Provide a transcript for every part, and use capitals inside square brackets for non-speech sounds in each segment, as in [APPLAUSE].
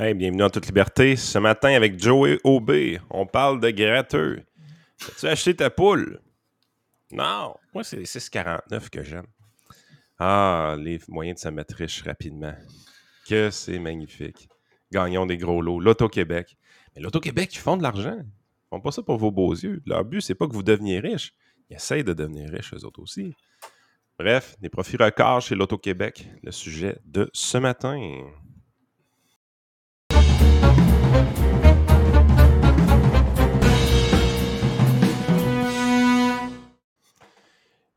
Hey, bienvenue en toute liberté. Ce matin, avec Joey OB, on parle de gratteux. As-tu acheté ta poule? Non, moi, c'est les 6,49 que j'aime. Ah, les moyens de se mettre riche rapidement. Que c'est magnifique. Gagnons des gros lots. L'Auto-Québec. Mais l'Auto-Québec, ils font de l'argent. Ils font pas ça pour vos beaux yeux. Leur but, c'est pas que vous deveniez riche. Ils essayent de devenir riches, eux autres aussi. Bref, des profits records chez l'Auto-Québec. Le sujet de ce matin.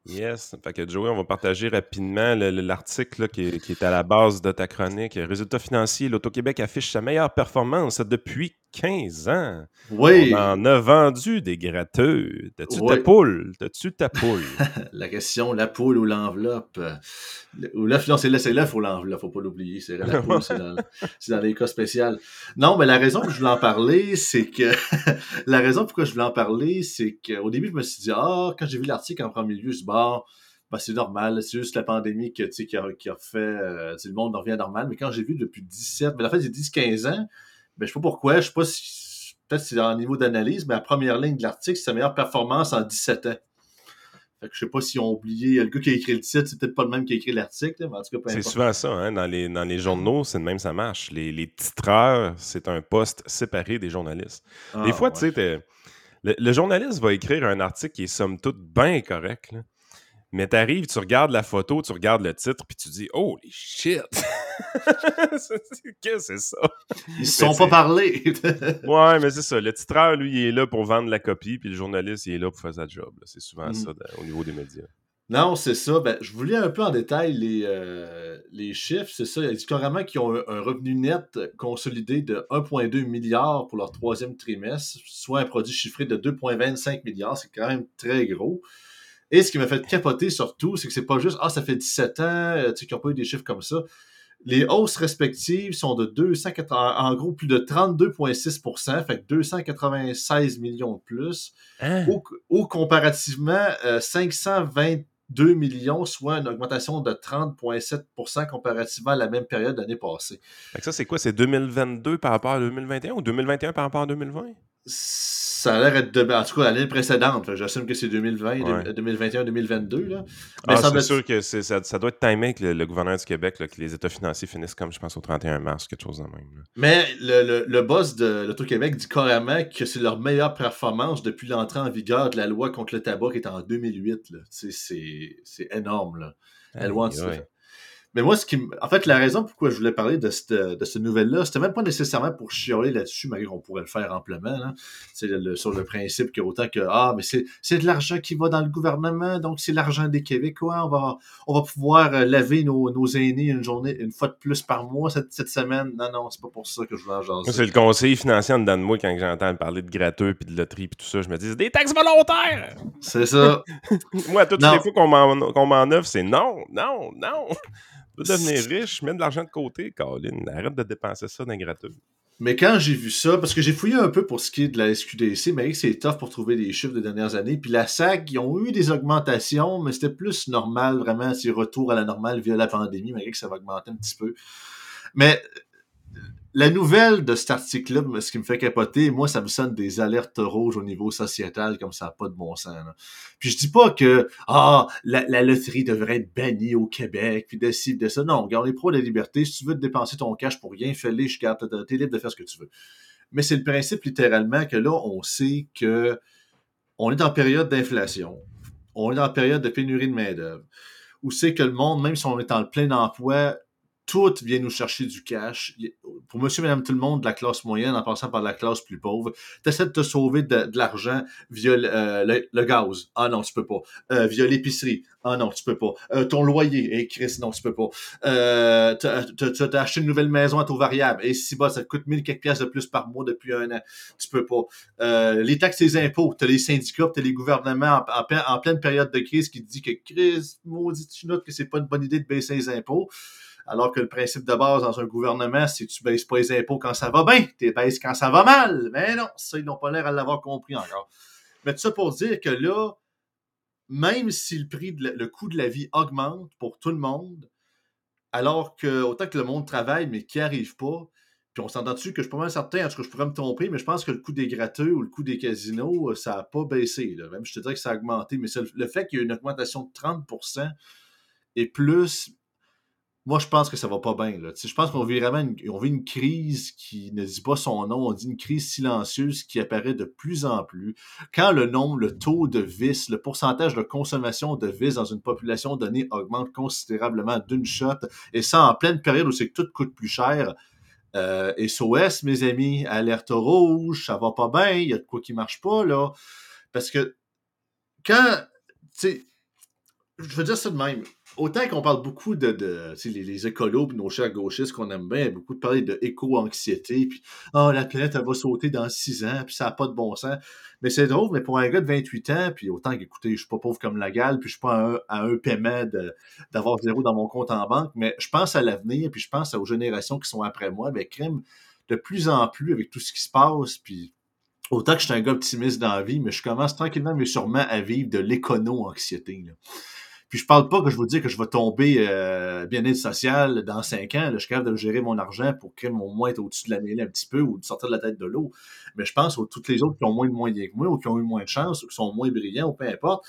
Yes. Fait que Joey, on va partager rapidement l'article qui, est à la base de ta chronique. Résultats financiers, l'Auto-Québec affiche sa meilleure performance depuis 15 ans. Oui. On en a vendu des gratteux. T'as-tu ta poule? T'as-tu ta [LAUGHS] poule? la question, la poule ou l'enveloppe? Ou l'œuf, non, c'est l'œuf ou l'enveloppe, faut pas l'oublier. C'est la [LAUGHS] poule, c'est dans, les cas spéciaux. Non, mais la raison que je voulais en parler, c'est que... [LAUGHS] la raison pourquoi je voulais en parler, c'est qu'au début, je me suis dit, ah, quand j'ai vu l'article en premier lieu, je bon, ben, c'est normal, c'est juste la pandémie qui, qui, a, qui a fait... Euh, le monde revient normal. Mais quand j'ai vu depuis 17... Mais en fait, j'ai 10-15 ans, mais je sais pas pourquoi, je sais pas si peut-être c'est un niveau d'analyse, mais la première ligne de l'article, c'est sa meilleure performance en 17 ans. Fait que je sais pas si ont oublié. Le gars qui a écrit le titre, c'est peut-être pas le même qui a écrit l'article, mais en tout cas, C'est souvent ça, hein? dans, les, dans les journaux, c'est de même ça marche. Les, les titreurs, c'est un poste séparé des journalistes. des ah, fois, tu sais, le, le, journaliste va écrire un article qui est somme toute bien correct. Là. Mais t'arrives, tu regardes la photo, tu regardes le titre, puis tu dis Holy shit! Qu'est-ce [LAUGHS] que c'est ça? Ils se sont pas parlé! [LAUGHS] ouais, mais c'est ça. Le titreur, lui, il est là pour vendre la copie, puis le journaliste, il est là pour faire sa job. C'est souvent mm. ça au niveau des médias. Non, c'est ça. Ben, je vous lis un peu en détail les, euh, les chiffres. C'est ça. Il dit carrément qu'ils ont un, revenu net consolidé de 1,2 milliard pour leur troisième trimestre, soit un produit chiffré de 2,25 milliards. C'est quand même très gros. Et ce qui m'a fait capoter surtout, c'est que c'est pas juste Ah, ça fait 17 ans, euh, tu sais, qu'ils n'ont pas eu des chiffres comme ça. Les hausses respectives sont de 280, en gros plus de 32,6% fait que 296 millions de plus. Hein? Ou, comparativement, 522 euh, millions, soit une augmentation de 30,7% comparativement à la même période l'année passée. Fait ça, c'est quoi? C'est 2022 par rapport à 2021 ou 2021 par rapport à 2020? Ça a l'air d'être de, en tout cas l'année précédente. J'assume que c'est 2020, 2021, 2022. Là. Mais ah, c'est sûr que ça, ça, doit être timé avec le, gouverneur du Québec, que les états financiers finissent comme, je pense, au 31 mars, quelque chose de même. Mais le, le, le, boss de l'Auto-Québec dit carrément que c'est leur meilleure performance depuis l'entrée en vigueur de la loi contre le tabac qui est en 2008. C'est énorme. La loi mais moi, ce qui en fait, la raison pourquoi je voulais parler de cette, de cette nouvelle-là, c'était même pas nécessairement pour chialer là-dessus, malgré qu'on pourrait le faire amplement. C'est le, sur le principe que autant que Ah, mais c'est de l'argent qui va dans le gouvernement, donc c'est l'argent des Québécois. On va, on va pouvoir euh, laver nos, nos aînés une journée, une fois de plus par mois cette, cette semaine. Non, non, c'est pas pour ça que je voulais en jaser. C'est le conseil financier en dedans de moi quand j'entends parler de gratteux puis de loterie puis tout ça. Je me dis des taxes volontaires! C'est ça. [LAUGHS] moi, toutes les fois qu'on m'en offre, c'est non, non, non devenir riche, mets de l'argent de côté, Colin. Arrête de dépenser ça dans gratuit. Mais quand j'ai vu ça, parce que j'ai fouillé un peu pour ce qui est de la SQDC, mais c'est tough pour trouver des chiffres des dernières années. Puis la SAC, ils ont eu des augmentations, mais c'était plus normal, vraiment, c'est retour à la normale via la pandémie, malgré que ça va augmenter un petit peu. Mais la nouvelle de cet article-là, ce qui me fait capoter, moi, ça me sonne des alertes rouges au niveau sociétal, comme ça n'a pas de bon sens. Puis je dis pas que ah la, loterie devrait être bannie au Québec, puis de ci, de ça. Non, regarde, les pros de la liberté. Si tu veux te dépenser ton cash pour rien, fais-le, je garde, t'es libre de faire ce que tu veux. Mais c'est le principe littéralement que là, on sait que on est en période d'inflation. On est en période de pénurie de main-d'œuvre. Où c'est que le monde, même si on est en plein emploi, tout vient nous chercher du cash. Pour monsieur, madame, tout le monde, de la classe moyenne, en passant par la classe plus pauvre, tu essaies de te sauver de, l'argent via euh, le, gaz. Ah non, tu peux pas. Euh, via l'épicerie. Ah non, tu peux pas. Euh, ton loyer. Et Chris, non, tu peux pas. Tu as acheté une nouvelle maison à taux variable. Et si bas, ça te coûte 1000 quelques pièces de plus par mois depuis un an. Tu peux pas. les taxes et les impôts. Tu as les syndicats, tu as les gouvernements en, pleine période de crise qui te dit que Chris, maudit, tu notes que c'est pas une bonne idée de baisser les impôts. Alors que le principe de base dans un gouvernement, c'est tu baisses pas les impôts quand ça va bien, tu baisses quand ça va mal. Mais non, ça, ils n'ont pas l'air à l'avoir compris encore. Mais tout ça pour dire que là, même si le prix, le coût de la vie augmente pour tout le monde, alors que autant que le monde travaille, mais qui arrive pas, Puis on s'entend dessus que je suis pas mal certain, en tout cas, je pourrais me tromper, mais je pense que le coût des gratteux ou le coût des casinos, ça n'a pas baissé. Même je te dirais que ça a augmenté, mais le fait qu'il y ait une augmentation de 30% et plus, moi, je pense que ça va pas bien. Là. Je pense qu'on vit vraiment une, on vit une crise qui ne dit pas son nom, on dit une crise silencieuse qui apparaît de plus en plus. Quand le nombre, le taux de vices, le pourcentage de consommation de vices dans une population donnée augmente considérablement d'une shot, et ça en pleine période où c'est que tout coûte plus cher, euh, SOS, mes amis, alerte rouge, ça va pas bien, il y a de quoi qui marche pas, là. Parce que quand, je veux dire ça de même autant qu'on parle beaucoup de, de les, les, écolos nos chers gauchistes qu'on aime bien, beaucoup de parler de éco-anxiété, puis oh, la planète, elle va sauter dans six ans, puis ça n'a pas de bon sens. Mais c'est drôle, mais pour un gars de 28 ans, puis autant qu'écoutez, je suis pas pauvre comme la gale, puis je suis pas à un, paiement d'avoir zéro dans mon compte en banque, mais je pense à l'avenir, puis je pense aux générations qui sont après moi, ben crime, de plus en plus avec tout ce qui se passe, puis autant que je suis un gars optimiste dans la vie, mais je commence tranquillement mais sûrement à vivre de l'écono-anxiété. Puis je parle pas que je vous dis que je vais tomber euh, bien-être social dans cinq ans. Là, je suis de gérer mon argent pour créer mon moins être au-dessus de la mêlée un petit peu ou de sortir de la tête de l'eau. Mais je pense aux toutes les autres qui ont moins de moyens que moi ou qui ont eu moins de chance ou qui sont moins brillants ou peu importe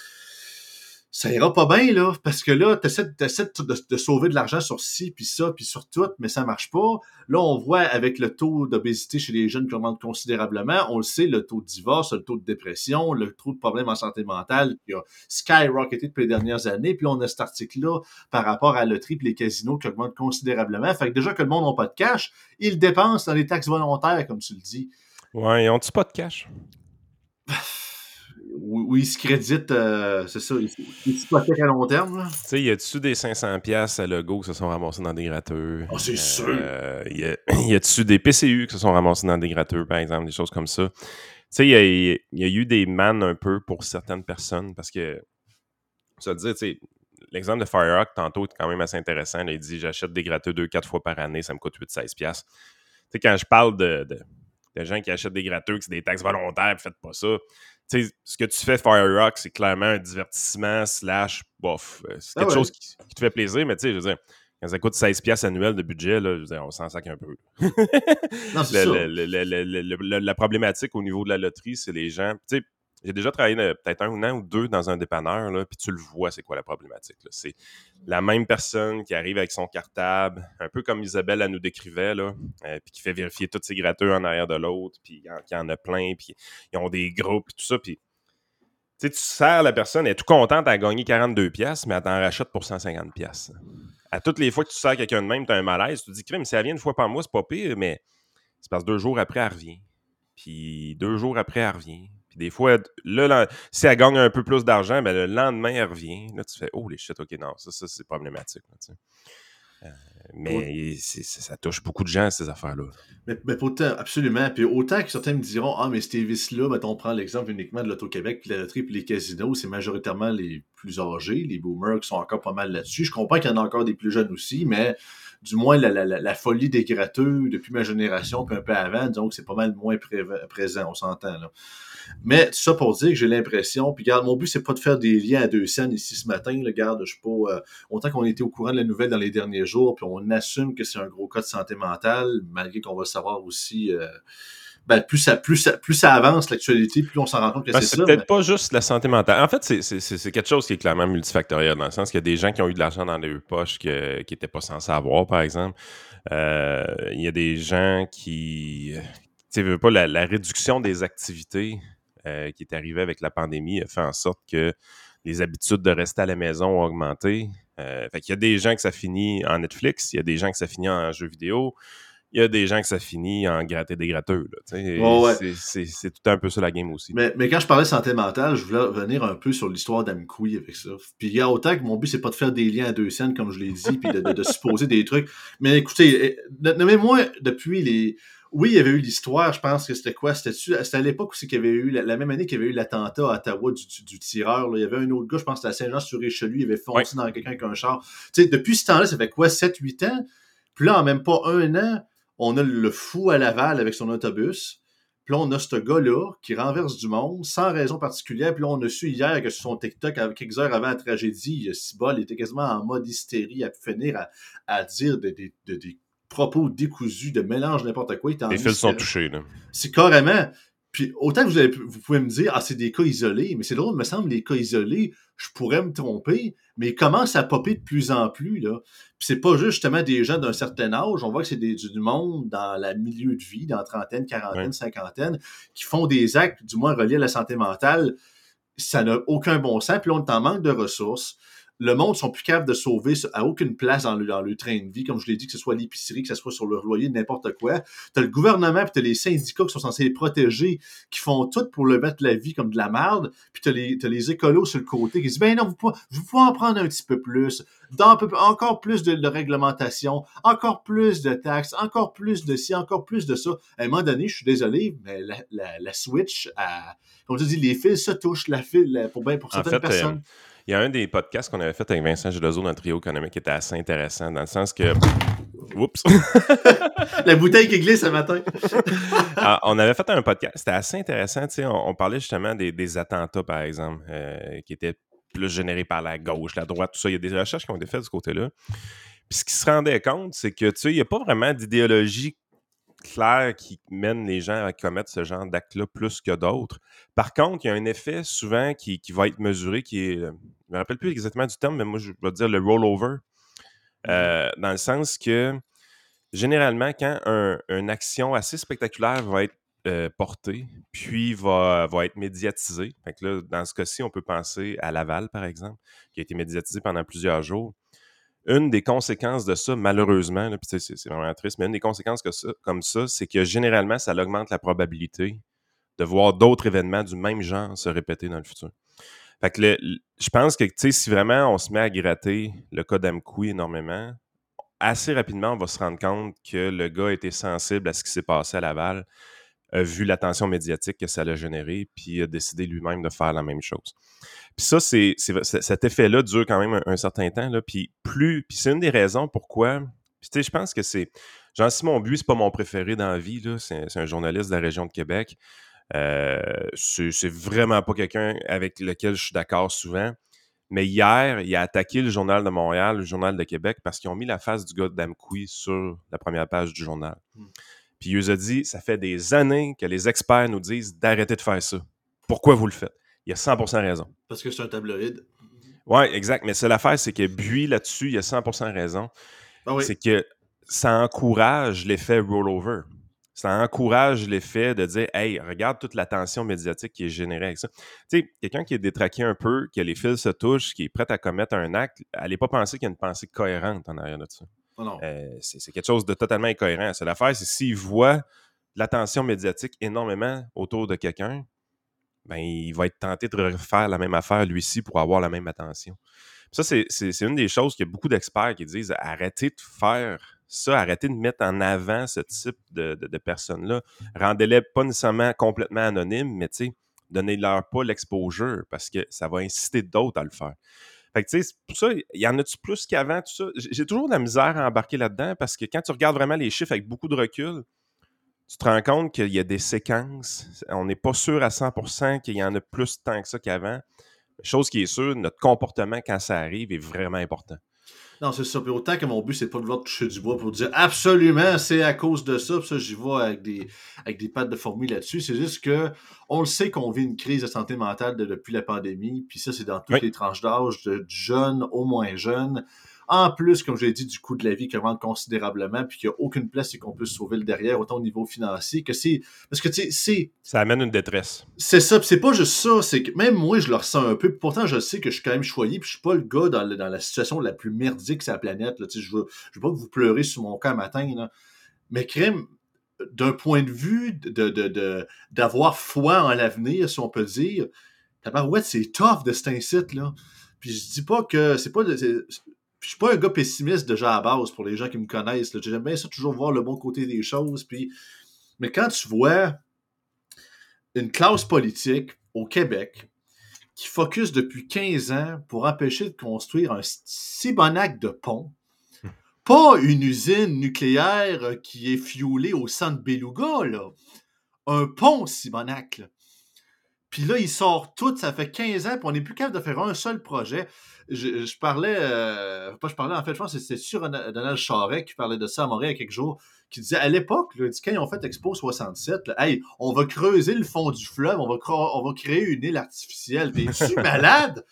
ça ira pas bien, là, parce que là, tu essaies, de, de, sauver de l'argent sur ci, puis ça, puis sur tout, mais ça marche pas. Là, on voit avec le taux d'obésité chez les jeunes qui augmente considérablement, on le sait, le taux de divorce, le taux de dépression, le taux de problèmes en santé mentale qui a skyrocketé depuis les dernières années, puis on a cet article-là par rapport à loterie et les casinos qui augmentent considérablement. Fait que déjà que le monde n'a pas de cash, ils dépensent dans les taxes volontaires, comme tu le dis. Ouais, ils ont-tu pas de cash? [LAUGHS] où, ils se créditent, euh, c'est ça, ils, s'hypothèquent à long terme. Tu sais, y a-tu des 500$ à Lego qui se sont ramassés dans des gratteurs? Oh, c'est euh, sûr! y [LAUGHS] a-tu des PCU qui se sont ramassés dans des gratteurs, par exemple, des choses comme ça? Tu sais, il y, a, eu des mannes un peu pour certaines personnes parce que, ça veut dire, tu sais, l'exemple de Firehawk, tantôt, est quand même assez intéressant. il dit J'achète des gratteurs 2-4 fois par année, ça me coûte 8-16$. Tu sais, quand je parle de, de, gens qui achètent des gratteurs, qui c'est des taxes volontaires, faites pas ça ce que tu fais Fire Rock, c'est clairement un divertissement slash bof. Euh, c'est ah quelque chose qui, te fait plaisir, mais tu sais, je veux dire, quand ça coûte 16 pièces annuelles de budget, là, je veux dire, on s'en sac un peu. non, [LAUGHS] c'est ça. la problématique au niveau de la loterie, c'est les gens. Tu sais, j'ai déjà travaillé peut-être un an ou deux dans un dépanneur, puis tu le vois, c'est quoi la problématique. C'est la même personne qui arrive avec son cartable, un peu comme Isabelle elle nous décrivait, euh, puis qui fait vérifier tous ses gratteux en arrière de l'autre, puis y en a plein, puis ils ont des groupes, puis tout ça, puis tu sers la personne, elle est tout contente à gagner 42 pièces, mais elle t'en rachète pour 150 pièces. À toutes les fois que tu sers quelqu'un de même, tu as un malaise, tu te dis, crème, si elle vient une fois par mois, c'est pas pire, mais c'est parce que deux jours après, elle revient. Puis deux jours après, elle revient. Puis des fois, là, si elle gagne un peu plus d'argent, ben le lendemain, elle revient. Là, tu fais Oh les shit, ok, non, ça, ça c'est problématique. Euh, mais ça touche beaucoup de gens, ces affaires-là. Mais, mais absolument. Puis autant que certains me diront Ah, mais ces vices-là, on prend l'exemple uniquement de l'Auto-Québec, puis la loterie, puis les casinos, c'est majoritairement les plus âgés, les boomers qui sont encore pas mal là-dessus. Je comprends qu'il y en a encore des plus jeunes aussi, mais du moins la, folie des gratteux depuis ma génération, puis un peu avant, que c'est pas mal moins présent, on s'entend. là. Mais tout ça pour dire que j'ai l'impression, puis regarde, mon but, c'est pas de faire des liens à deux scènes ici ce matin. Là, regarde, je suis pas. Euh, autant qu'on était au courant de la nouvelle dans les derniers jours, puis on assume que c'est un gros cas de santé mentale, malgré qu'on va savoir aussi. Euh, ben, plus, ça, plus, ça, plus ça avance l'actualité, plus on s'en rend compte que ben, c'est ça. C'est peut-être pas juste la santé mentale. En fait, c'est quelque chose qui est clairement multifactoriel, dans le sens qu'il y a des gens qui ont eu de l'argent dans les poches qui n'étaient pas censés avoir, par exemple. Euh, il y a des gens qui. Tu sais, pas la, la, réduction des activités euh, qui est arrivé avec la pandémie a fait en sorte que les habitudes de rester à la maison ont augmenté. Euh, fait qu'il y a des gens que ça finit en Netflix, il y a des gens que ça finit en jeux vidéo, il y a des gens que ça finit en gratter des gratteux. C'est tout un peu ça la game aussi. Mais, mais, quand je parlais de santé mentale, je voulais revenir un peu sur l'histoire d'Amkoui avec ça. Puis il y a autant que mon but, c'est pas de faire des liens à deux scènes, comme je l'ai dit, puis de, de, supposer des trucs. Mais écoutez, eh, nommez-moi depuis les oui, il y avait eu l'histoire, je pense que c'était quoi? C'était à l'époque aussi qu'il y avait eu, la, même année qu'il y avait eu l'attentat à Ottawa du, tireur. Il y avait un autre gars, je pense que c'était à Saint-Jean-sur-Richelieu, il avait foncé dans quelqu'un avec un char. Sais, depuis ce temps-là, ça fait quoi? 7-8 ans? Puis là, en même pas un an, on a le fou à Laval avec son autobus. Puis là, on a ce gars-là qui renverse du monde sans raison particulière. Puis là, on a su hier que sur son TikTok, quelques heures avant la tragédie, Sibol était quasiment en mode hystérie à finir à, dire des propos décousus, de mélange, n'importe quoi. Les fils sont touchés, là. C'est carrément. Puis autant que vous, avez, vous pouvez me dire, ah, c'est des cas isolés, mais c'est drôle, il me semble, les cas isolés, je pourrais me tromper, mais ils commencent à popper de plus en plus, là. Puis c'est pas juste justement des gens d'un certain âge, on voit que c'est du, monde dans le milieu de vie, dans trentaine, quarantaine, cinquantaine, qui font des actes, du moins reliés à la santé mentale. Ça n'a aucun bon sens, puis on est en manque de ressources le monde sont plus capables de sauver à aucune place dans le, dans le train de vie, comme je l'ai dit, que ce soit l'épicerie, que ce soit sur le loyer, n'importe quoi. Tu as le gouvernement, puis tu as les syndicats qui sont censés les protéger, qui font tout pour le mettre la vie comme de la merde, puis tu as les, les écolos sur le côté qui disent, ben non, vous pouvez, vous pouvez en prendre un petit peu plus, dans encore plus de, réglementation, encore plus de taxes, encore plus de ci, encore plus de ça. À un moment donné, je suis désolé, mais la, la, switch, à, comme tu dis, les fils se touchent, la file, pour, ben, pour certaines euh, personnes. Il y a un des podcasts qu'on avait fait avec Vincent Gelozo dans le trio économique qui était assez intéressant, dans le sens que. Oups! [LAUGHS] La bouteille qui glisse ce matin. [LAUGHS] Ah, on avait fait un podcast, c'était assez intéressant. On, on parlait justement des, attentats, par exemple, euh, qui étaient plus générés par la gauche, la droite, tout ça. Il y a des recherches qui ont été faites de ce côté-là. Puis ce qui se rendait compte, c'est que, tu sais, il n'y a pas vraiment d'idéologie clair qui mène les gens à commettre ce genre d'actes-là plus que d'autres. Par contre, il y a un effet souvent qui, va être mesuré, qui est, euh, je ne me rappelle plus exactement du terme, mais moi je vais dire le rollover, mmh euh, dans le sens que généralement, quand une action assez spectaculaire va être euh, portée, puis va, va être médiatisée, dans ce cas-ci, on peut penser à Laval, par exemple, qui a été médiatisé pendant plusieurs jours une des conséquences de ça, malheureusement, c'est vraiment triste, mais une des conséquences comme ça, c'est que généralement, ça augmente la probabilité de voir d'autres événements du même genre se répéter dans le futur. Fait je pense que si vraiment on se met à gratter le cas d'Amkoui énormément, assez rapidement, on va se rendre compte que le gars était sensible à ce qui s'est passé à Laval, vu l'attention médiatique que ça a généré, puis a décidé lui-même de faire la même chose. Puis ça, c'est, cet effet-là dure quand même un, certain temps. Là, puis plus, puis c'est une des raisons pourquoi. Puis tu sais, je pense que c'est Jean-Simon Buis, c'est pas mon préféré dans la vie. C'est, un journaliste de la région de Québec. Euh, c'est, vraiment pas quelqu'un avec lequel je suis d'accord souvent. Mais hier, il a attaqué le Journal de Montréal, le Journal de Québec, parce qu'ils ont mis la face du gars d'Amkoui sur la première page du journal. Hmm. Puis il nous a dit ça fait des années que les experts nous disent d'arrêter de faire ça. Pourquoi vous le faites? Il a 100% raison. Parce que c'est un tabloïd. Oui, exact. Mais c'est l'affaire, c'est que Buis, là-dessus, il a 100% raison. Ah c'est que ça encourage l'effet rollover. Ça encourage l'effet de dire Hey, regarde toute l'attention médiatique qui est générée avec ça. Tu sais, quelqu'un qui est détraqué un peu, que les fils se touchent, qui est prêt à commettre un acte, allez pas penser qu'il y a une pensée cohérente en arrière de ça. Euh, c'est quelque chose de totalement incohérent. C'est l'affaire, c'est s'il voit l'attention médiatique énormément autour de quelqu'un, ben, il va être tenté de refaire la même affaire lui-ci pour avoir la même attention. ça, c'est une des choses qu'il y a beaucoup d'experts qui disent arrêtez de faire ça, arrêtez de mettre en avant ce type de, personnes-là. Rendez-les pas nécessairement complètement anonymes, mais donnez-leur pas l'exposure parce que ça va inciter d'autres à le faire. Fait que, tu sais, pour ça, il y en a-tu plus qu'avant, tout ça? J'ai toujours de la misère à embarquer là-dedans parce que quand tu regardes vraiment les chiffres avec beaucoup de recul, tu te rends compte qu'il y a des séquences. On n'est pas sûr à 100% qu'il y en a plus tant que ça qu'avant. Chose qui est sûre, notre comportement quand ça arrive est vraiment important. Non, c'est ça. Puis autant que mon but, c'est pas de vouloir toucher du bois pour dire absolument c'est à cause de ça. Puis ça, j'y vais avec des, avec des pattes de fourmis là-dessus. C'est juste que on le sait qu'on vit une crise de santé mentale depuis la pandémie. Puis ça, c'est dans toutes les tranches d'âge, de jeunes au moins jeunes. En plus, comme je l'ai dit, du coût de la vie qui augmente considérablement, puis qu'il n'y a aucune place et qu'on peut sauver le derrière, autant au niveau financier, que c'est. Parce que, tu sais, c'est. Ça amène une détresse. C'est ça, c'est pas juste ça, c'est que même moi, je le ressens un peu, pourtant, je sais que je suis quand même choyé, puis je suis pas le gars dans, la situation la plus merdique sur la planète, là, tu sais, je veux, je veux pas que vous pleurez sur mon cas matin, là. Mais crème, d'un point de vue de, d'avoir foi en l'avenir, si on peut dire, ouais, c'est tough de cet incite, là. Puis je dis pas que c'est pas je suis pas un gars pessimiste déjà à base pour les gens qui me connaissent. J'aime bien ça toujours voir le bon côté des choses. Puis... Mais quand tu vois une classe politique au Québec qui focus depuis 15 ans pour empêcher de construire un si bon acte de pont, pas une usine nucléaire qui est fioulée au centre Beluga, là. Un pont Sibonac, Puis là, il sort tout, ça fait 15 ans, puis on n'est plus capable de faire un seul projet. Je, parlais, euh, pas je parlais, en fait, je pense que c'était sur Donald Charret qui parlait de ça à Montréal il y a quelques jours, qui disait à l'époque, quand ils ont fait Expo 67, hey, on va creuser le fond du fleuve, on va, on va créer une île artificielle. T'es-tu [LAUGHS] malade?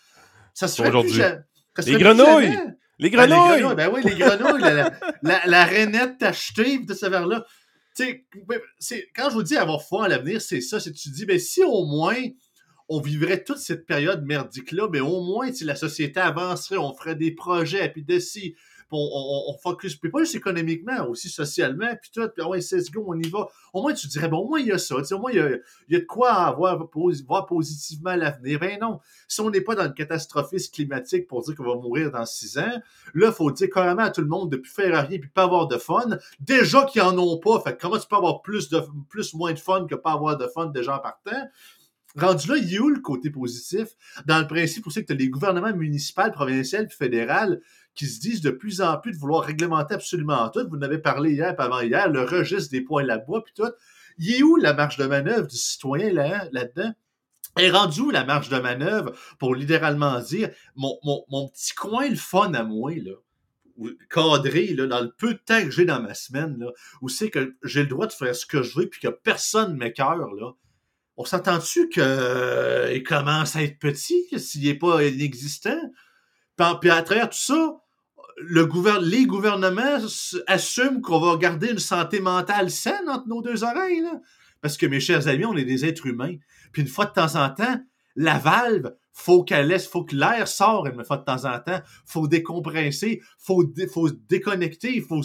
Ça se fait aujourd'hui. Les grenouilles! Les ben, grenouilles! Ben, oui, les grenouilles, la, la, la, rainette tachetée, de ce verre-là. Ben, quand je vous dis avoir foi en l'avenir, c'est ça. C'est tu dis, ben, si au moins on vivrait toute cette période merdique-là, mais au moins, si la société avancerait, on ferait des projets, puis de si, on, on, focus, puis pas juste économiquement, aussi socialement, puis tout, puis ouais, c'est go, on y va. Au moins, tu dirais, bon, au moins, il y a ça, au moins, il y a, il y a de quoi avoir, voir positivement l'avenir. Ben non, si on n'est pas dans le catastrophisme climatique pour dire qu'on va mourir dans six ans, là, il faut dire carrément à tout le monde de plus faire rien, puis pas avoir de fun. Déjà qu'ils en ont pas, fait comment tu peux avoir plus de plus moins de fun que pas avoir de fun déjà en partant? Rendu là, il y a où le côté positif? Dans le principe aussi que tu as les gouvernements municipaux, provinciaux et fédéraux qui se disent de plus en plus de vouloir réglementer absolument tout. Vous en avez parlé hier et avant-hier, le registre des points là-bas, puis tout. Il est où la marge de manœuvre du citoyen là, là-dedans? est rendu où la marge de manœuvre pour littéralement dire mon, mon, petit coin le fun à moi, là, cadré là, dans le peu de temps que j'ai dans ma semaine, là, où c'est que j'ai le droit de faire ce que je veux puis que personne ne m'écœure, là on s'entend-tu qu'il euh, commence à être petit, s'il n'est pas inexistant? Puis, à travers tout ça, le les gouvernements assument qu'on va garder une santé mentale saine entre nos deux oreilles. Parce que, mes chers amis, on est des êtres humains. Puis une fois de temps en temps, la valve, faut qu'elle laisse, faut que l'air sorte une fois de temps en temps. faut décompresser, faut, faut déconnecter, il faut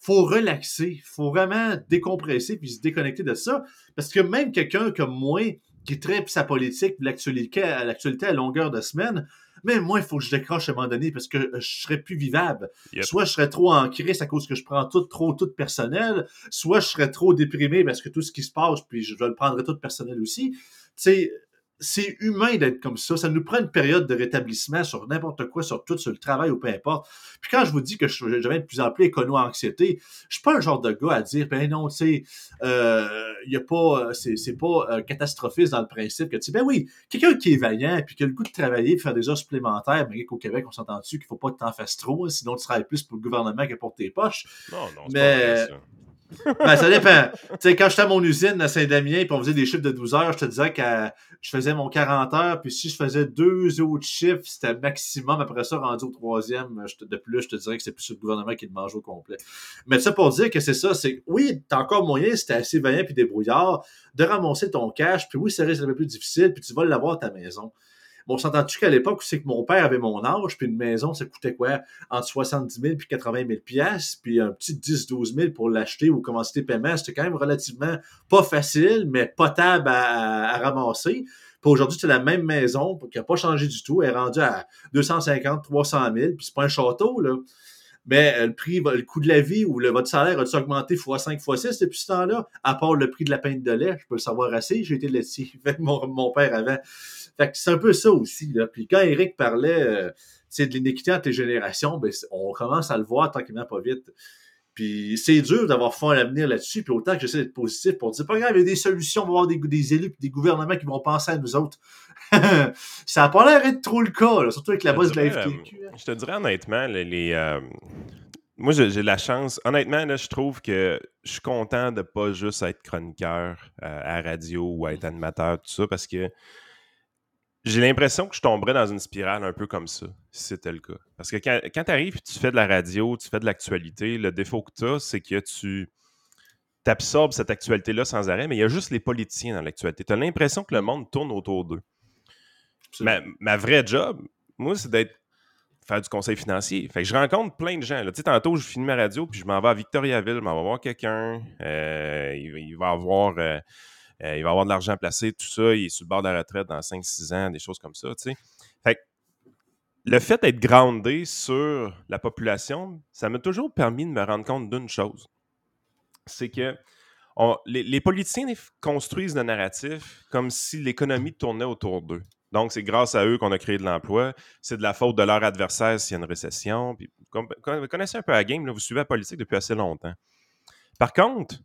faut relaxer, faut vraiment décompresser puis se déconnecter de ça. Parce que même quelqu'un comme moi, qui traite sa politique, l'actualité à longueur de semaine, même moi, il faut que je décroche à un moment donné parce que je serais plus vivable. Soit je serais trop en crise à cause que je prends tout trop tout personnel, soit je serais trop déprimé parce que tout ce qui se passe, puis je le prendrais tout personnel aussi. Tu sais, c'est humain d'être comme ça. Ça nous prend une période de rétablissement sur n'importe quoi, sur tout, sur le travail ou peu importe. Puis quand je vous dis que je, de plus en plus écono-anxiété, je suis pas un genre de gars à dire, ben non, tu sais, euh, y a pas, c'est pas euh, catastrophiste dans le principe que, tu sais, ben oui, quelqu'un qui est vaillant puis qui a le goût de travailler de faire des heures supplémentaires, mais qu'au Québec, on s'entend dessus qu'il faut pas que t'en fasses trop, hein, sinon tu travailles plus pour le gouvernement que pour tes poches. Non, non, mais, pas ben, ça dépend. tu sais, quand j'étais à mon usine à Saint-Damien, puis on faisait des chiffres de 12 heures, je te disais que je faisais mon 40 heures, puis si je faisais deux autres chiffres, c'était maximum. Après ça, rendu au troisième, de plus, je te dirais que c'est plus le gouvernement qui te mange au complet. Mais ça pour dire que c'est ça, c'est oui, t'as encore moyen, si t'es assez vaillant puis débrouillard, de ramasser ton cash, puis oui, ça un peu plus difficile, puis tu vas l'avoir à ta maison. Bon, s'entend-tu qu'à l'époque, c'est que mon père avait mon âge, puis une maison, ça coûtait quoi? Entre 70 000 puis 80 000 pièces puis un petit 10-12 000 pour l'acheter ou commencer tes paiements, c'était quand même relativement pas facile, mais potable à, ramasser. Puis aujourd'hui, c'est la même maison qui n'a pas changé du tout. Elle est rendue à 250, 300 000, puis c'est pas un château, là mais euh, le prix, le coût de la vie ou votre salaire a-t-il augmenté x5, x6 depuis ce temps-là? À part le prix de la pinte de lait, je peux le savoir assez, j'ai été laitier [LAUGHS] avec mon, mon père avant. Fait que c'est un peu ça aussi. Là. Puis quand Eric parlait euh, de l'inéquité entre les générations, ben, on commence à le voir tranquillement pas vite. Puis c'est dur d'avoir faim à l'avenir là-dessus, puis autant que j'essaie d'être positif pour dire, pas grave, il y a des solutions, on va avoir des, des élus des gouvernements qui vont penser à nous autres. [LAUGHS] ça n'a pas l'air d'être trop le cas, surtout avec la base de la FTQ. Hein. Je te dirais honnêtement, les, euh, moi j'ai la chance, honnêtement, là, je trouve que je suis content de pas juste être chroniqueur euh, à radio ou être animateur, tout ça, parce que j'ai l'impression que je tomberais dans une spirale un peu comme ça, si c'était le cas. Parce que quand, tu arrives et tu fais de la radio, tu fais de l'actualité, le défaut que tu as, c'est que tu absorbes cette actualité-là sans arrêt, mais il y a juste les politiciens dans l'actualité. Tu as l'impression que le monde tourne autour d'eux. Ma, vraie job, moi, c'est d'être faire du conseil financier. Fait que je rencontre plein de gens. Tu sais, tantôt, je finis ma radio, puis je m'en vais à Victoriaville, je m'en vais voir quelqu'un. Euh, il, va avoir... Euh, euh, il va avoir de l'argent placé, tout ça. Il est sur le bord de la retraite dans 5-6 ans, des choses comme ça. Le fait d'être groundé sur la population, ça m'a toujours permis de me rendre compte d'une chose. C'est que les, politiciens construisent le narratif comme si l'économie tournait autour d'eux. Donc, c'est grâce à eux qu'on a créé de l'emploi. C'est de la faute de leur adversaire s'il y a une récession. vous connaissez un peu la game, vous suivez la politique depuis assez longtemps. Par contre,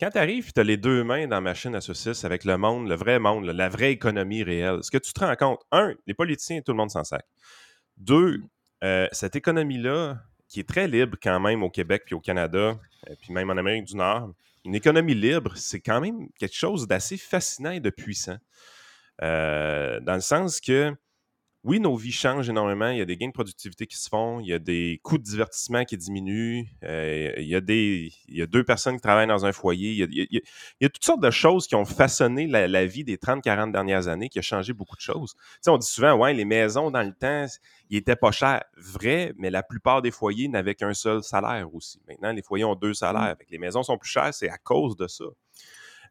quand tu arrives et tu as les deux mains dans la machine à saucisses avec le monde, le vrai monde, la vraie économie réelle, ce que tu te rends compte, un, les politiciens, tout le monde s'en sac. Deux, euh, cette économie-là, qui est très libre quand même au Québec puis au Canada, euh, puis même en Amérique du Nord, une économie libre, c'est quand même quelque chose d'assez fascinant et de puissant. Euh, dans le sens que oui, nos vies changent énormément. Il y a des gains de productivité qui se font. Il y a des coûts de divertissement qui diminuent. Euh, il, y a des, il y a deux personnes qui travaillent dans un foyer. Il y a, toutes sortes de choses qui ont façonné la, vie des 30-40 dernières années, qui a changé beaucoup de choses. Tu on dit souvent, ouais, les maisons dans le temps, ils étaient pas chers. Vrai, mais la plupart des foyers n'avaient qu'un seul salaire aussi. Maintenant, les foyers ont deux salaires. Mmh. Les maisons sont plus chères, c'est à cause de ça.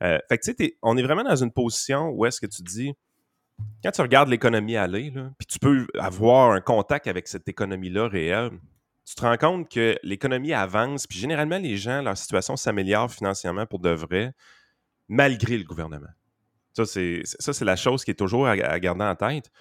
Euh, fait que tu sais, on est vraiment dans une position où est-ce que tu dis quand tu regardes l'économie aller, puis tu peux avoir un contact avec cette économie-là réelle, tu te rends compte que l'économie avance, puis généralement, les gens, leur situation s'améliore financièrement pour de vrai, malgré le gouvernement. Ça, c'est, la chose qui est toujours à, garder en tête.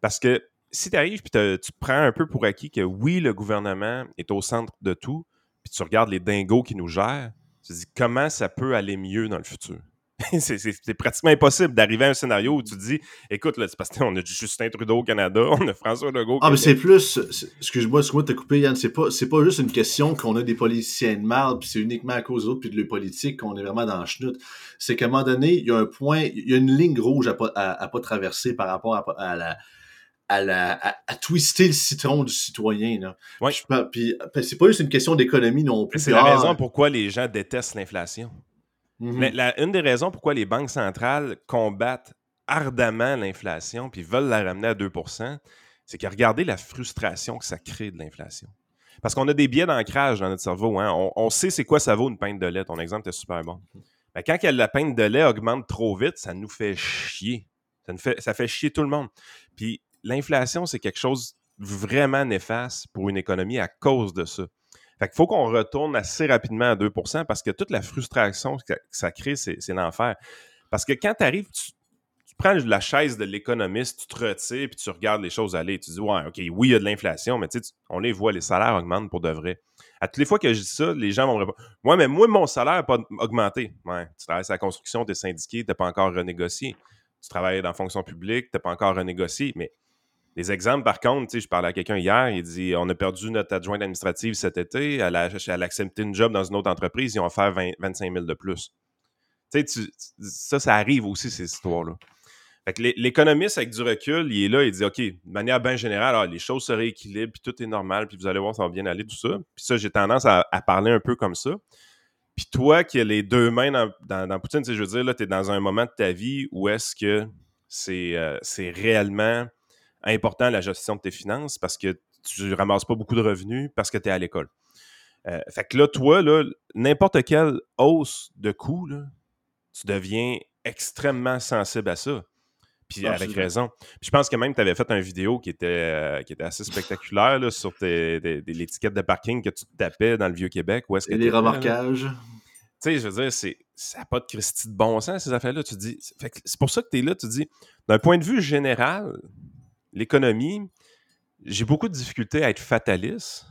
Parce que si tu arrives et tu prends un peu pour acquis que oui, le gouvernement est au centre de tout, puis tu regardes les dingos qui nous gèrent, tu te dis comment ça peut aller mieux dans le futur? [LAUGHS] c'est pratiquement impossible d'arriver à un scénario où tu dis écoute, là, c'est parce qu'on a Justin Trudeau au Canada, [LAUGHS] on a François Legault. Ah, mais c'est plus, excuse-moi, excuse-moi de te couper, Yann, c'est pas, pas juste une question qu'on a des politiciens de mal, puis c'est uniquement à cause d'autres, puis de la politique qu'on est vraiment dans le chenoute. C'est qu'à un moment donné, il y a un point, il y a une ligne rouge à pas, à, pas traverser par rapport à, la. À, la, à, twister le citron du citoyen. Là. Ouais. Puis, c'est pas juste une question d'économie non plus. C'est la ah, raison pourquoi les gens détestent l'inflation. Mais mhm. une des raisons pourquoi les banques centrales combattent ardemment l'inflation puis veulent la ramener à 2% c'est que regardez la frustration que ça crée de l'inflation. Parce qu'on a des biais d'ancrage dans notre cerveau. Hein. On, sait c'est quoi ça vaut une pinte de lait. Ton exemple est super bon. Mhm. Mais quand la pinte de lait augmente trop vite, ça nous fait chier. Ça, nous fait, ça fait chier tout le monde. Puis l'inflation, c'est quelque chose vraiment néfaste pour une économie à cause de ça. Fait qu'il faut qu'on retourne assez rapidement à 2 parce que toute la frustration que ça crée, c'est l'enfer. Parce que quand tu arrives, tu, prends la chaise de l'économiste, tu te retires, puis tu regardes les choses aller. Tu dis, ouais, OK, oui, il y a de l'inflation, mais tu sais, on les voit, les salaires augmentent pour de vrai. À toutes les fois que je dis ça, les gens vont me répondre, ouais, mais moi, mon salaire n'a pas augmenté. Tu travailles sur la construction, tu es syndiqué, tu n'as pas encore renégocié. Tu travailles dans la fonction publique, tu n'as pas encore renégocié. Mais les exemples, par contre, je parlais à quelqu'un hier, il dit on a perdu notre adjointe administrative cet été, elle a, accepté une job dans une autre entreprise, ils ont offert 25 000 de plus. Tu ça, ça arrive aussi, ces histoires-là. l'économiste, avec du recul, il est là, il dit OK, de manière bien générale, ah, les choses se rééquilibrent, puis tout est normal, puis vous allez voir, ça va bien aller, tout ça. Puis ça, j'ai tendance à, parler un peu comme ça. Puis toi, qui as les deux mains dans, dans, dans Poutine, je veux dire, là, tu es dans un moment de ta vie où est-ce que c'est euh, réellement important la gestion de tes finances parce que tu ramasses pas beaucoup de revenus parce que tu es à l'école. Euh, fait que là, toi, n'importe quelle hausse de coûts, tu deviens extrêmement sensible à ça. Puis avec raison. Puis je pense que même tu avais fait une vidéo qui était, euh, qui était assez spectaculaire là, sur l'étiquette de parking que tu tapais dans le Vieux-Québec. Et les remarquages. Tu sais, je veux dire, ça n'a pas de Christie de bon sens, ces affaires-là. Tu dis. C'est pour ça que tu es là, tu dis, d'un point de vue général, l'économie, j'ai beaucoup de difficultés à être fataliste.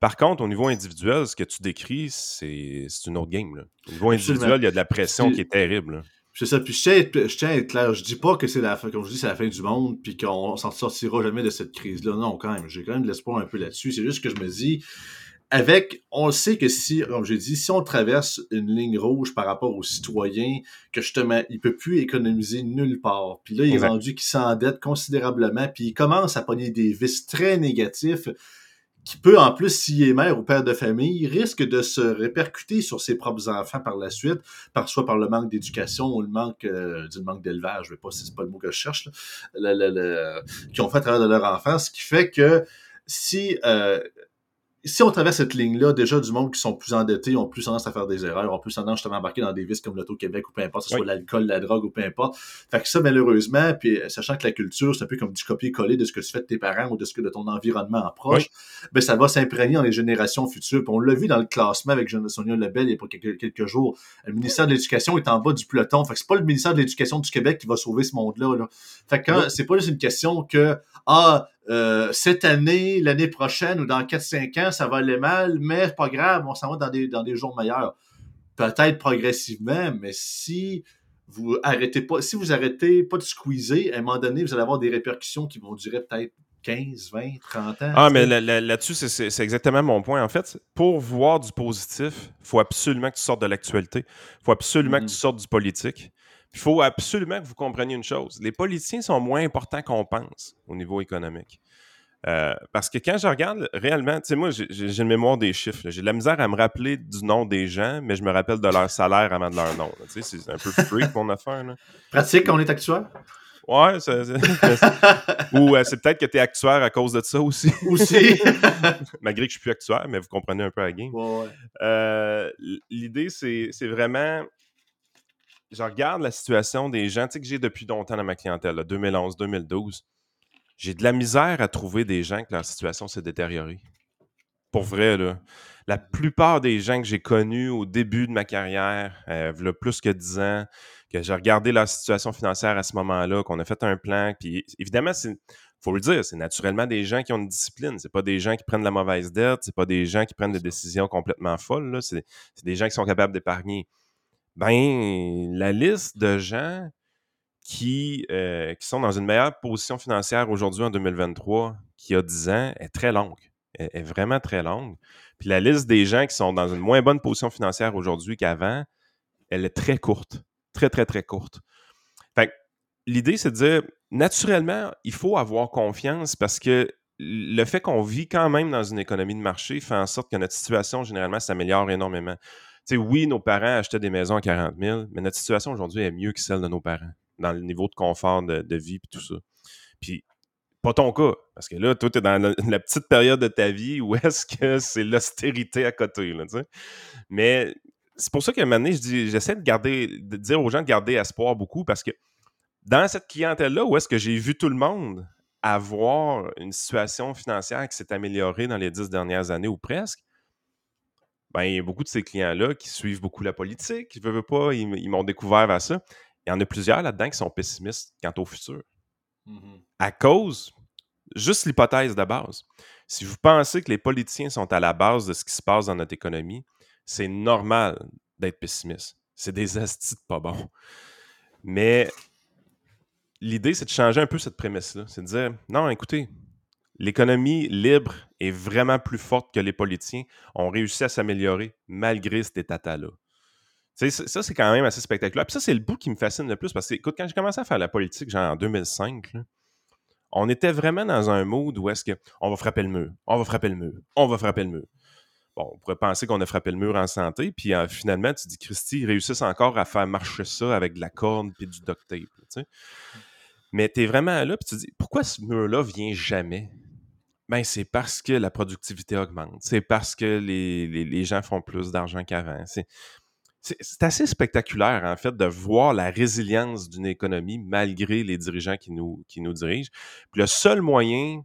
Par contre, au niveau individuel, ce que tu décris, c'est une autre game. Au niveau individuel, il y a de la pression qui est terrible. C'est ça. Puis je tiens, à être clair. Je dis pas que c'est la fin, comme je dis, c'est la fin du monde, puis qu'on s'en sortira jamais de cette crise-là. Non, quand même. J'ai quand même de l'espoir un peu là-dessus. C'est juste que je me dis, avec, on sait que si, comme j'ai dit, si on traverse une ligne rouge par rapport aux citoyens, que justement, il peut plus économiser nulle part. Puis là, il est rendu qu'il s'endette considérablement, puis il commence à pogner des vices très négatifs qui peut, en plus, s'il est mère ou père de famille, risque de se répercuter sur ses propres enfants par la suite, par, soit par le manque d'éducation ou le manque, euh, du manque d'élevage, je ne sais pas si c'est pas le mot que je cherche, là, qui ont fait à travers de leur enfance, ce qui fait que si euh, si on traverse cette ligne-là, déjà du monde qui sont plus endettés ont plus tendance à faire des erreurs, ont plus tendance justement à embarquer dans des vices comme l'Auto-Québec ou peu importe, que ce soit l'alcool, la drogue ou peu importe. Fait que ça, malheureusement, puis euh, sachant que la culture, c'est un peu comme du copier-coller de ce que tu fais de tes parents ou de ce que de ton environnement en proche, ben ça va s'imprégner dans les générations futures. Puis on l'a vu dans le classement avec Sonia Lebel il y a quelques, quelques jours. Le ministère de l'Éducation est en bas du peloton. Fait que c'est pas le ministère de l'Éducation du Québec qui va sauver ce monde-là. Là. Fait que c'est pas juste une question que ah euh, cette année, l'année prochaine ou dans 4-5 ans, ça va aller mal, mais c'est pas grave, on s'en va dans des, dans des jours meilleurs. peut-être progressivement, mais si vous arrêtez pas, si vous arrêtez pas de squeezer, à un moment donné, vous allez avoir des répercussions qui vont durer peut-être 15, 20, 30 ans. Ah, mais là-dessus, c'est exactement mon point. En fait, pour voir du positif, il faut absolument que tu sortes de l'actualité. Il faut absolument que tu mm-hmm. sortes du politique. Il faut absolument que vous compreniez une chose. Les politiciens sont moins importants qu'on pense au niveau économique. Euh, parce que quand je regarde réellement, tu sais, moi, j'ai le mémoire des chiffres. J'ai de la misère à me rappeler du nom des gens, mais je me rappelle de leur salaire avant de leur nom. Tu sais, c'est un peu freak mon affaire. Là. Pratique on est actuel? Ouais, ou euh, c'est peut-être que tu es actuaire à cause de ça aussi. Aussi. [LAUGHS] Malgré que je suis plus actuaire, mais vous comprenez un peu la game. Euh, l'idée, c'est vraiment. Je regarde la situation des gens que j'ai depuis longtemps dans ma clientèle, 2011, 2012. J'ai de la misère à trouver des gens que leur situation s'est détériorée. Pour vrai, là. La plupart des gens que j'ai connus au début de ma carrière, euh, il y a plus que 10 ans, que j'ai regardé leur situation financière à ce moment-là, qu'on a fait un plan, puis évidemment, il faut le dire, c'est naturellement des gens qui ont une discipline. C'est pas des gens qui prennent la mauvaise dette, c'est pas des gens qui prennent des décisions complètement folles. C'est des gens qui sont capables d'épargner. Ben, la liste de gens qui, euh, qui sont dans une meilleure position financière aujourd'hui en 2023 qu'il y a 10 ans est très longue. est vraiment très longue. Puis la liste des gens qui sont dans une moins bonne position financière aujourd'hui qu'avant, elle est très courte. Très, très, très courte. Fait l'idée, c'est de dire, naturellement, il faut avoir confiance parce que le fait qu'on vit quand même dans une économie de marché fait en sorte que notre situation, généralement, s'améliore énormément. Sais, oui, nos parents achetaient des maisons à 40 000, mais notre situation aujourd'hui est mieux que celle de nos parents dans le niveau de confort de, vie et tout ça. Puis, pas ton cas, parce que là, toi, tu es dans [LAUGHS] la, petite période de ta vie où est-ce que c'est l'austérité à côté, Mais c'est pour ça qu'à un moment donné, j'essaie de garder, de dire aux gens de garder espoir beaucoup, parce que dans cette clientèle-là, où est-ce que j'ai vu tout le monde avoir une situation financière qui s'est améliorée dans les dix dernières années ou presque, ben, il y a beaucoup de ces clients-là qui suivent beaucoup la politique, je veux, veux pas, ils m'ont découvert à ça il y en a plusieurs là-dedans qui sont pessimistes quant au futur. Mmh à cause, juste l'hypothèse de base. Si vous pensez que les politiciens sont à la base de ce qui se passe dans notre économie, c'est normal d'être pessimiste. C'est des [LAUGHS] astis pas bons. Mais l'idée, c'est de changer un peu cette prémisse-là. C'est de dire, non, écoutez, l'économie libre est vraiment plus forte que les politiciens ont réussi à s'améliorer malgré cet état-là ça, c'est quand même assez spectaculaire. Puis ça, c'est le bout qui me fascine le plus parce que, écoute, quand j'ai commencé à faire la politique, genre en 2005, on était vraiment dans un mood où est-ce qu'on va frapper le mur, on va frapper le mur, on va frapper le mur. Bon, on pourrait penser qu'on a frappé le mur en santé, puis euh, finalement, tu dis, Christy, ils réussissent encore à faire marcher ça avec de la corde puis du duct tape. Mais tu es vraiment là, puis tu dis, pourquoi ce mur-là vient jamais? Ben, c'est parce que la productivité augmente. C'est parce que les, gens font plus d'argent qu'avant. C'est c'est assez spectaculaire, en fait, de voir la résilience d'une économie malgré les dirigeants qui nous, qui dirigent. Puis le seul moyen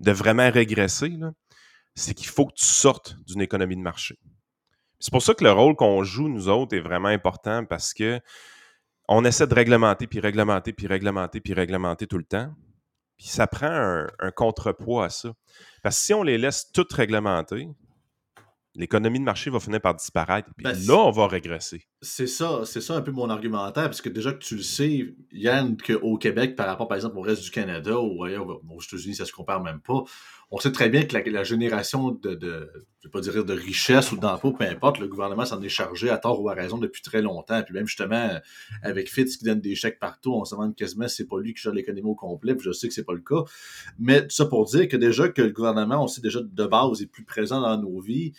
de vraiment régresser, c'est qu'il faut que tu sortes d'une économie de marché. C'est pour ça que le rôle qu'on joue, nous autres, est vraiment important parce que on essaie de réglementer, puis réglementer, puis réglementer, puis réglementer tout le temps. Puis ça prend un, contrepoids à ça. Parce que si on les laisse toutes réglementer, l'économie de marché va finir par disparaître. Puis ben, là, on va régresser. C'est ça, c'est ça un peu mon argumentaire, parce que déjà que tu le sais, Yann, qu'au Québec, par rapport, par exemple, au reste du Canada ou ailleurs, aux États-Unis, ça se compare même pas. On sait très bien que la, génération de, de, je vais pas dire de richesse ou d'emploi, peu importe, le gouvernement s'en est chargé à tort ou à raison depuis très longtemps. Puis même justement, avec Fitz qui donne des chèques partout, on se demande quasiment si c'est pas lui qui gère l'économie au complet, puis je sais que c'est pas le cas. Mais tout ça pour dire que déjà que le gouvernement, on sait déjà de base, est plus présent dans nos vies.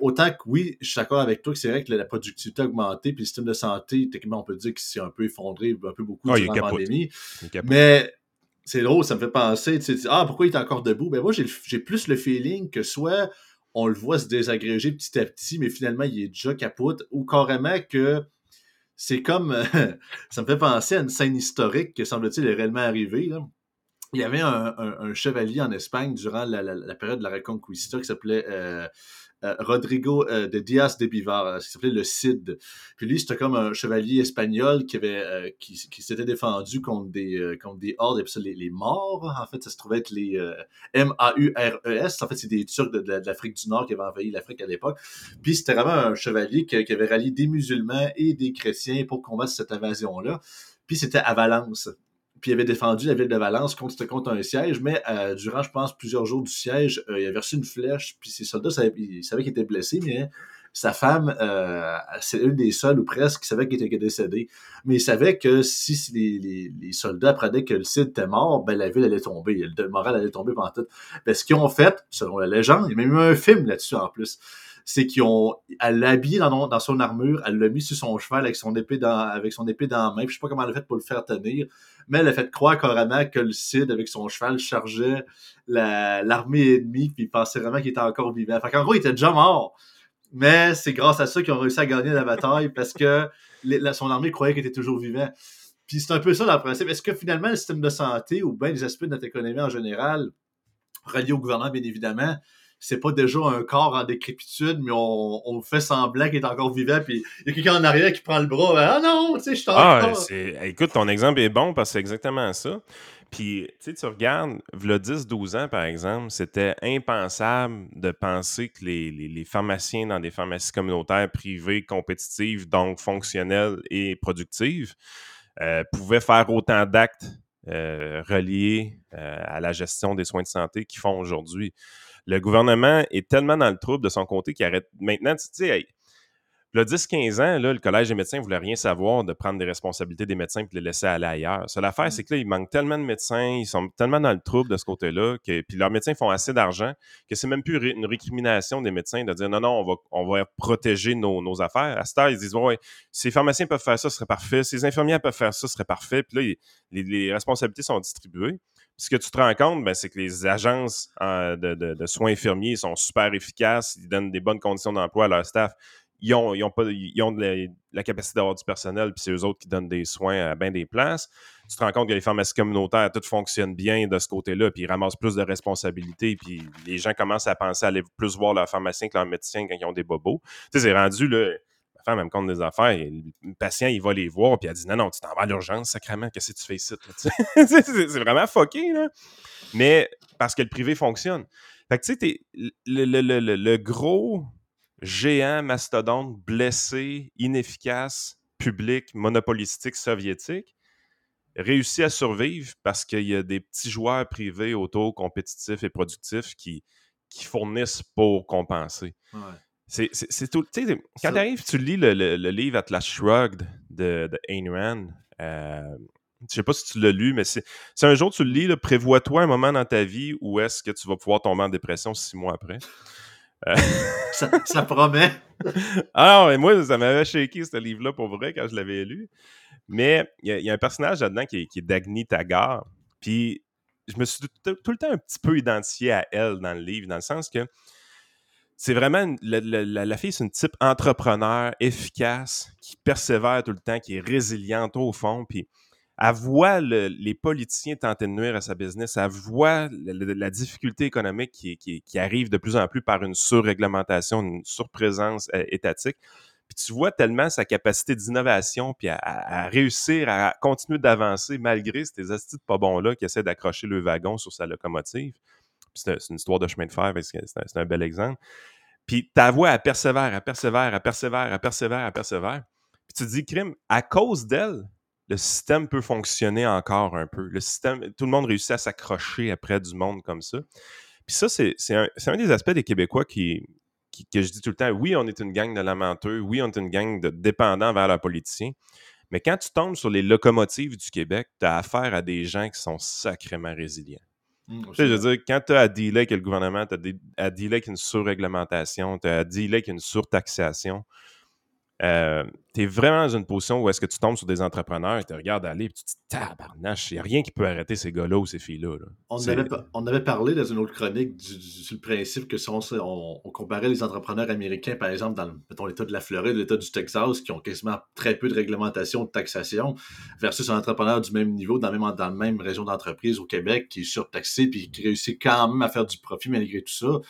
Autant que oui, je suis d'accord avec toi que c'est vrai que la productivité a augmenté, puis le système de santé, techniquement, on peut dire qu'il s'est un peu effondré un peu beaucoup durant la pandémie. Mais c'est drôle, ça me fait penser, tu sais, ah, pourquoi il est encore debout? Ben moi, j'ai plus le feeling que soit on le voit se désagréger petit à petit, mais finalement, il est déjà capote, ou carrément que c'est comme, [LAUGHS] ça me fait penser à une scène historique que semble-t-il est réellement arrivée, Il y avait un, chevalier en Espagne durant la, période de la Reconquista qui s'appelait euh, Rodrigo euh, de Diaz de Bivar, qui s'appelait le Cid. Puis lui, c'était comme un chevalier espagnol qui avait qui, s'était défendu contre des contre des hordes, et ça, les, morts. En fait, ça se trouvait être les M-A-U-R-E-S. En fait, c'est des Turcs de, l'Afrique du Nord qui avaient envahi l'Afrique à l'époque. Puis c'était vraiment un chevalier qui, qui, avait rallié des musulmans et des chrétiens pour combattre cette invasion-là. Puis c'était à Valence puis il avait défendu la ville de Valence contre, contre un siège, mais euh, durant, je pense, plusieurs jours du siège, euh, il avait reçu une flèche, puis ses soldats savaient, ils savaient qu'il était blessé, mais sa femme, euh, c'est une des seules ou presque qui savait qu'il était décédé. Mais il savait que si les, soldats apprenaient que le Cid était mort, ben la ville allait tomber, le moral allait tomber pendant tout. Ben, ce qu'ils ont fait, selon la légende, il y a même eu un film là-dessus en plus c'est qu'ils ont, l'a habillé dans, son armure, elle l'a mis sur son cheval avec son épée dans, avec son la main, puis je sais pas comment elle a fait pour le faire tenir, mais elle a fait croire carrément que le Cid, avec son cheval, chargeait l'armée ennemie, puis il pensait vraiment qu'il était encore vivant. Fait qu'en gros, il était déjà mort. Mais c'est grâce à ça qu'ils ont réussi à gagner la bataille, parce que son armée croyait qu'il était toujours vivant. Puis c'est un peu ça le principe. Est-ce que finalement, le système de santé, ou bien les aspects de notre économie en général, reliés au gouvernement, bien évidemment, c'est pas déjà un corps en décrépitude, mais on, fait semblant qu'il est encore vivant, puis il y a quelqu'un en arrière qui prend le bras. Ah non, tu sais, je suis ah, Écoute, ton exemple est bon parce que c'est exactement ça. Puis, tu sais, tu regardes, le 10-12 ans, par exemple, c'était impensable de penser que les, pharmaciens dans des pharmacies communautaires privées, compétitives, donc fonctionnelles et productives, euh, pouvaient faire autant d'actes euh, reliés euh, à la gestion des soins de santé qu'ils font aujourd'hui le gouvernement est tellement dans le trouble de son côté qu'il arrête. Maintenant, tu sais, le 10-15 ans, là, le Collège des médecins ne voulait rien savoir de prendre des responsabilités des médecins et de les laisser aller ailleurs. Ça, l'affaire, mmh. c'est que là, il manque tellement de médecins, ils sont tellement dans le trouble de ce côté-là, que, puis leurs médecins font assez d'argent que c'est même plus une récrimination des médecins de dire non, non, on va, on va protéger nos, affaires. À ce temps, ils disent ouais, si les pharmaciens peuvent faire ça, ce serait parfait. Si les infirmières peuvent faire ça, ce serait parfait. Puis là, les responsabilités sont distribuées ce que tu te rends compte, ben, c'est que les agences euh, de, soins infirmiers sont super efficaces, ils donnent des bonnes conditions d'emploi à leur staff. Ils ont, ont, pas, ils ont la, capacité d'avoir du personnel, puis c'est eux autres qui donnent des soins à bien des places. Tu te rends compte que les pharmacies communautaires, tout fonctionne bien de ce côté-là, puis ils ramassent plus de responsabilités, puis les gens commencent à penser à aller plus voir leur pharmacien que leur médecin quand ils ont des bobos. Tu sais, c'est rendu, là, femme, même compte des affaires. le patient, il va les voir, puis elle dit Non, non, tu t'en vas à l'urgence, sacrément, qu'est-ce que tu fais ici? [LAUGHS] c'est vraiment fucké, là. Mais parce que le privé fonctionne. Fait que tu sais, le, gros géant mastodonte blessé, inefficace, public, monopolistique, soviétique, réussit à survivre parce qu'il y a des petits joueurs privés autour compétitifs et productifs qui, fournissent pour compenser. C'est tout. Tu sais, quand tu arrives, tu lis le, le, livre Atlas Shrugged de, de Ayn Rand. Euh, je sais pas si tu l'as lu, mais c'est un jour tu le lis, prévois-toi un moment dans ta vie où est-ce que tu vas pouvoir tomber en dépression six mois après. Euh, [LAUGHS] ça, promet. [LAUGHS] ah non, mais moi, ça m'avait shaké ce livre-là pour vrai quand je l'avais lu. Mais il y, a un personnage là-dedans qui, est Dagny Tagar. Puis je me suis tout, tout, le temps un petit peu identifié à elle dans le livre, dans le sens que c'est vraiment la, fille, c'est une type entrepreneur efficace qui persévère tout le temps, qui est résiliente au fond, puis elle voit les politiciens tenter de nuire à sa business, elle voit la, difficulté économique qui, arrive de plus en plus par une surréglementation, une surprésence euh, étatique. Tu vois tellement sa capacité d'innovation, puis à, réussir à continuer d'avancer malgré ces astuces pas bons-là qui essaient d'accrocher le wagon sur sa locomotive c'est une histoire de chemin de fer, c'est un, bel exemple. Puis ta voix, elle persévère, elle persévère, elle persévère, elle persévère, elle persévère. Puis tu te dis, crime, à cause d'elle, le système peut fonctionner encore un peu. Le système, tout le monde réussit à s'accrocher après du monde comme ça. Puis ça, c'est un, des aspects des Québécois qui, que je dis tout le temps. Oui, on est une gang de lamenteux. Oui, on est une gang de dépendants vers leurs politiciens. Mais quand tu tombes sur les locomotives du Québec, tu as affaire à des gens qui sont sacrément résilients. Mmh, je veux dire, quand tu as à dealer avec le gouvernement, tu as à dealer avec une surréglementation, tu as à dealer avec une surtaxation, euh, tu es vraiment dans une position où est-ce que tu tombes sur des entrepreneurs, et tu regardes aller, et tu te dis, tabarnache, il n'y a rien qui peut arrêter ces gars-là ou ces filles-là. On, avait, on, avait, parlé dans une autre chronique du, principe que si on, on, comparait les entrepreneurs américains, par exemple, dans l'État de la Floride, l'État du Texas, qui ont quasiment très peu de réglementation de taxation, versus un entrepreneur du même niveau, dans, même, dans la même région d'entreprise au Québec, qui est surtaxé, puis qui réussit quand même à faire du profit malgré tout ça,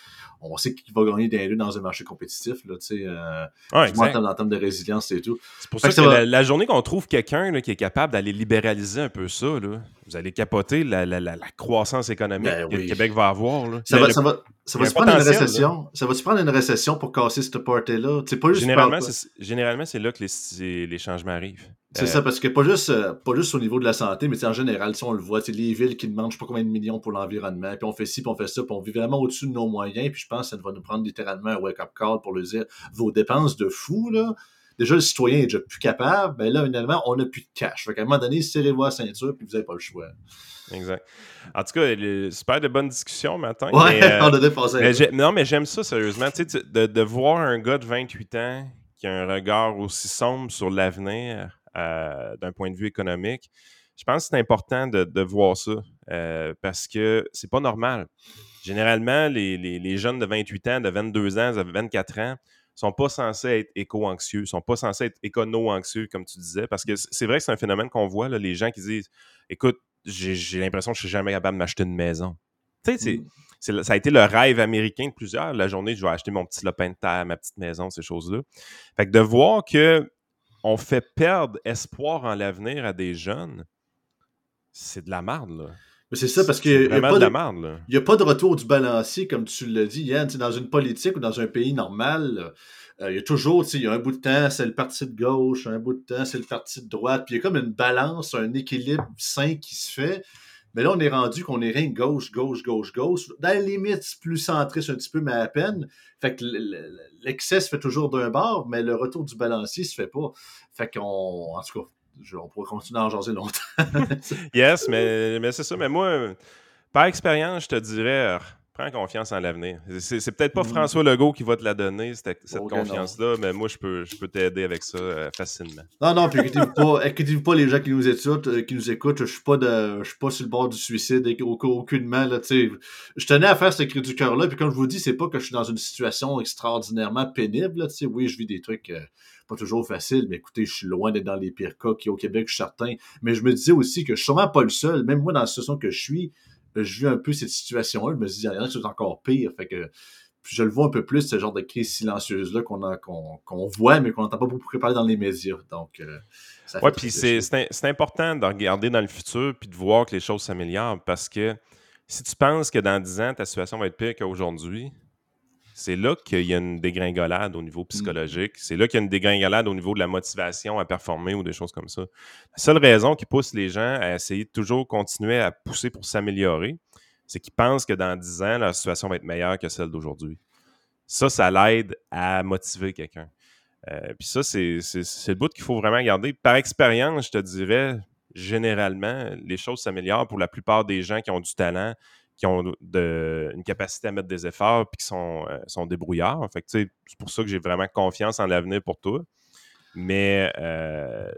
on sait qu'il va gagner des deux dans un marché compétitif, là, tu sais, euh, en termes de résilience et tout. C'est pour ça que, la, journée qu'on trouve quelqu'un qui est capable d'aller libéraliser un peu ça, là, vous allez capoter la, croissance économique ben que le Québec va avoir. Là. Ça, va, ça, va, ça va se prendre une récession. Ça va se prendre une récession pour casser cette party-là. Généralement, c'est, généralement, c'est là que les, les changements arrivent. C'est ça, parce que pas juste, euh, pas juste au niveau de la santé, mais en général, si on le voit, c'est les villes qui demandent je sais pas combien de millions pour l'environnement, puis on fait ci, puis on fait ça, puis on vit vraiment au-dessus de nos moyens, puis je pense que ça va nous prendre littéralement un wake-up call pour le dire vos dépenses de fou, là. Déjà, le citoyen est déjà plus capable, mais là, finalement, on n'a plus de cash. Fait qu'à un moment donné, serrez-vous la ceinture, puis vous n'avez pas le choix. Exact. En tout cas, super de bonnes discussions maintenant. Ouais, [LAUGHS] on a dépassé. non, mais j'aime ça, sérieusement. Tu sais, de, de voir un gars de 28 ans qui a un regard aussi sombre sur l'avenir, euh, d'un point de vue économique. Je pense que c'est important de, voir ça euh, parce que c'est pas normal. Généralement, les, jeunes de 28 ans, de 22 ans, de 24 ans, sont pas censés être éco-anxieux, sont pas censés être écono-anxieux, comme tu disais, parce que c'est vrai que c'est un phénomène qu'on voit, là, les gens qui disent Écoute, j'ai l'impression que je suis jamais capable de m'acheter une maison. Tu sais, mmh. ça a été le rêve américain de plusieurs. La journée, je vais acheter mon petit lopin de terre, ma petite maison, ces choses-là. Fait que de voir que on fait perdre espoir en l'avenir à des jeunes, c'est de la merde, là. Mais c'est ça, parce qu'il n'y a, pas de, a pas de retour du balancier, comme tu l'as dit, Yann. Dans une politique ou dans un pays normal, euh, il y a toujours, il y a un bout de temps, c'est le parti de gauche, un bout de temps, c'est le parti de droite, puis il y a comme une balance, un équilibre sain qui se fait. Mais là, on est rendu qu'on est rien gauche, gauche, gauche, gauche. Dans les limites, plus centriste un petit peu, mais à peine. Fait que l'excès se fait toujours d'un bord, mais le retour du balancier se fait pas. Fait qu'on, en tout cas, on pourrait continuer à en jaser longtemps. [LAUGHS] yes, mais, mais c'est ça. Mais moi, par expérience, je te dirais, prends confiance en l'avenir. C'est peut-être pas mm. François Legault qui va te la donner, cette, confiance-là, mais moi, je peux, je peux t'aider avec ça euh, facilement. Non, non, puis inquiétez-vous pas, pas les gens qui nous écoutent, euh, qui nous écoutent. Je suis pas de, je suis pas sur le bord du suicide, aucunement, là, Je tenais à faire ce cri du cœur-là, puis comme je vous dis, c'est pas que je suis dans une situation extraordinairement pénible, Oui, je vis des trucs euh, pas toujours faciles, mais écoutez, je suis loin d'être dans les pires cas qui au Québec, je suis certain. Mais je me disais aussi que je suis sûrement pas le seul, même moi, dans la situation que je suis, je vis un peu cette situation-là. Je me dis, il y en a qui sont encore pire. Fait que je le vois un peu plus, ce genre de crise silencieuse-là qu'on voit, mais qu'on n'entend pas beaucoup parler dans les médias. Donc, euh, ouais, puis c'est important de regarder dans le futur puis de voir que les choses s'améliorent parce que si tu penses que dans 10 ans, ta situation va être pire qu'aujourd'hui, c'est là qu'il y a une dégringolade au niveau mmh. psychologique. C'est là qu'il y a une dégringolade au niveau de la motivation à performer ou des choses comme ça. La seule raison qui pousse les gens à essayer de toujours continuer à pousser pour s'améliorer, c'est qu'ils pensent que dans 10 ans, leur situation va être meilleure que celle d'aujourd'hui. Ça, ça l'aide à motiver quelqu'un. Euh, puis ça, c'est le bout qu'il faut vraiment garder. Par expérience, je te dirais, généralement, les choses s'améliorent pour la plupart des gens qui ont du talent, qui ont une capacité à mettre des efforts puis qui sont, euh, sont débrouillards. Fait c'est pour ça que j'ai vraiment confiance en l'avenir pour toi. Mais euh,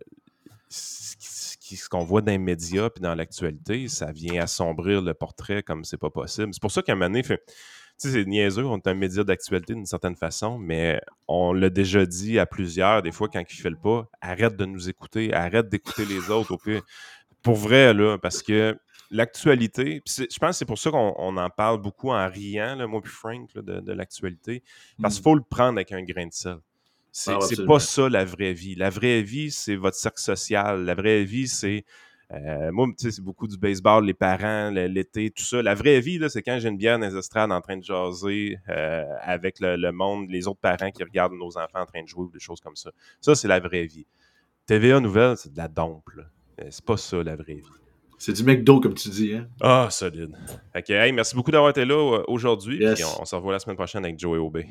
ce qu'on voit dans les médias puis dans l'actualité, ça vient assombrir le portrait comme c'est pas possible. C'est pour ça qu'à un moment donné, fait, c'est niaiseux, on est un média d'actualité d'une certaine façon, mais on l'a déjà dit à plusieurs, des fois, quand il fait le pas, arrête de nous écouter, arrête d'écouter les autres au pire. Pour vrai, là, parce que l'actualité, je pense que c'est pour ça qu'on en parle beaucoup en riant, moi puis Frank, de, l'actualité, parce qu'il mmh. faut le prendre avec un grain de sel. C'est ah, pas ça la vraie vie. La vraie vie, c'est votre cercle social. La vraie vie, c'est. Euh, moi, tu sais, c'est beaucoup du baseball, les parents, l'été, tout ça. La vraie vie, c'est quand j'ai une bière dans les estrades en train de jaser euh, avec le, monde, les autres parents qui regardent nos enfants en train de jouer ou des choses comme ça. Ça, c'est la vraie vie. TVA Nouvelle, c'est de la dompe. Euh, c'est pas ça, la vraie vie. C'est du McDo, comme tu dis. Hein? Ah, solide. OK, merci beaucoup d'avoir été là euh, aujourd'hui. On, on, se revoit la semaine prochaine avec Joey Aubé.